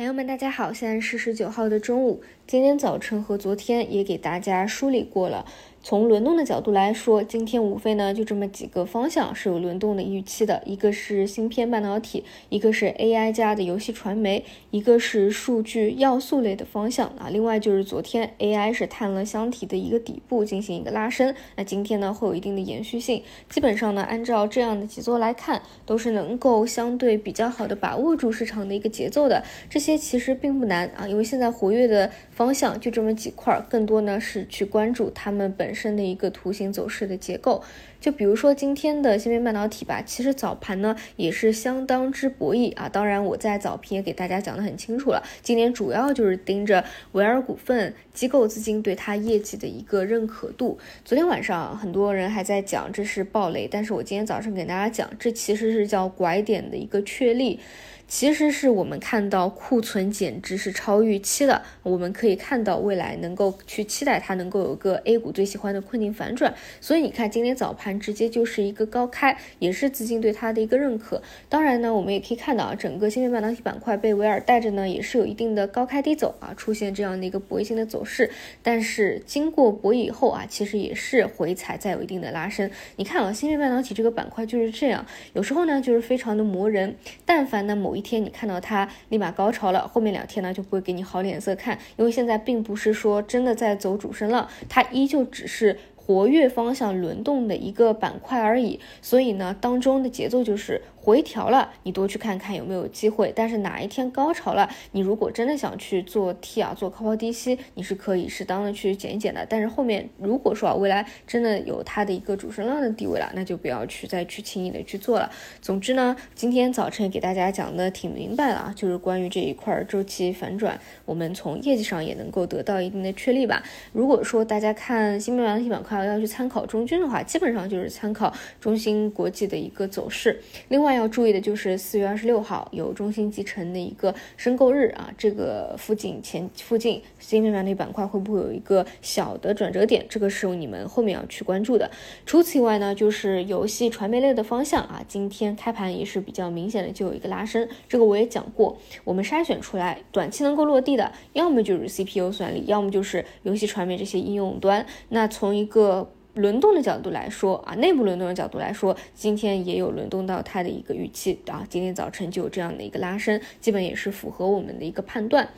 朋友们，大家好，现在是十九号的中午。今天早晨和昨天也给大家梳理过了。从轮动的角度来说，今天无非呢就这么几个方向是有轮动的预期的，一个是芯片半导体，一个是 AI 加的游戏传媒，一个是数据要素类的方向啊。另外就是昨天 AI 是探了箱体的一个底部进行一个拉伸，那今天呢会有一定的延续性。基本上呢按照这样的节奏来看，都是能够相对比较好的把握住市场的一个节奏的。这些其实并不难啊，因为现在活跃的方向就这么几块，更多呢是去关注他们本。本身的一个图形走势的结构，就比如说今天的芯片半导体吧，其实早盘呢也是相当之博弈啊。当然，我在早评也给大家讲的很清楚了，今天主要就是盯着维尔股份机构资金对它业绩的一个认可度。昨天晚上很多人还在讲这是暴雷，但是我今天早上给大家讲，这其实是叫拐点的一个确立。其实是我们看到库存减值是超预期的，我们可以看到未来能够去期待它能够有个 A 股最喜欢的困境反转，所以你看今天早盘直接就是一个高开，也是资金对它的一个认可。当然呢，我们也可以看到啊，整个芯片半导体板块被维尔带着呢，也是有一定的高开低走啊，出现这样的一个博弈性的走势。但是经过博弈以后啊，其实也是回踩再有一定的拉升。你看啊，芯片半导体这个板块就是这样，有时候呢就是非常的磨人，但凡呢某一。一天你看到它立马高潮了，后面两天呢就不会给你好脸色看，因为现在并不是说真的在走主升浪，它依旧只是。活跃方向轮动的一个板块而已，所以呢，当中的节奏就是回调了，你多去看看有没有机会。但是哪一天高潮了，你如果真的想去做 T 啊，做高抛低吸，你是可以适当的去减一减的。但是后面如果说啊，未来真的有它的一个主升浪的地位了，那就不要去再去轻易的去做了。总之呢，今天早晨给大家讲的挺明白了啊，就是关于这一块周期反转，我们从业绩上也能够得到一定的确立吧。如果说大家看新半导体板块。要去参考中军的话，基本上就是参考中芯国际的一个走势。另外那要注意的就是四月二十六号有中芯集成的一个申购日啊，这个附近前附近芯片半导体板块会不会有一个小的转折点？这个是你们后面要去关注的。除此以外呢，就是游戏传媒类的方向啊，今天开盘也是比较明显的就有一个拉升。这个我也讲过，我们筛选出来短期能够落地的，要么就是 CPU 算力，要么就是游戏传媒这些应用端。那从一个轮动的角度来说啊，内部轮动的角度来说，今天也有轮动到它的一个预期啊，今天早晨就有这样的一个拉升，基本也是符合我们的一个判断。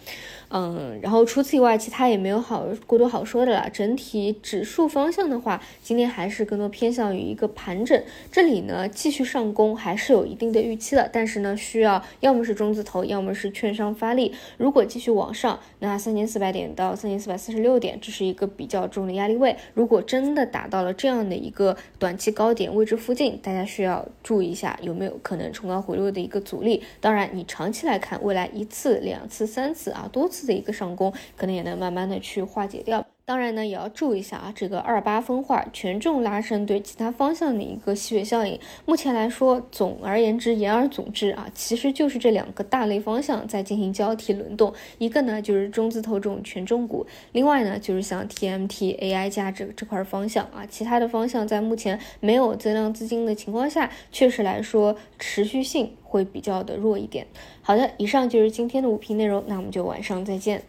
嗯，然后除此以外，其他也没有好过多好说的了。整体指数方向的话，今天还是更多偏向于一个盘整，这里呢继续上攻还是有一定的预期的，但是呢需要要么是中字头，要么是券商发力。如果继续往上，那三千四百点到三千四百四十六点，这是一个比较重的压力位。如果真的打达到了这样的一个短期高点位置附近，大家需要注意一下有没有可能冲高回落的一个阻力。当然，你长期来看，未来一次、两次、三次啊，多次。的一个上攻，可能也能慢慢的去化解掉。当然呢，也要注意一下啊，这个二八分化权重拉升对其他方向的一个吸血效应。目前来说，总而言之，言而总之啊，其实就是这两个大类方向在进行交替轮动。一个呢就是中字头这种权重股，另外呢就是像 TMT、AI 加这这块方向啊，其他的方向在目前没有增量资金的情况下，确实来说持续性会比较的弱一点。好的，以上就是今天的五评内容，那我们就晚上再见。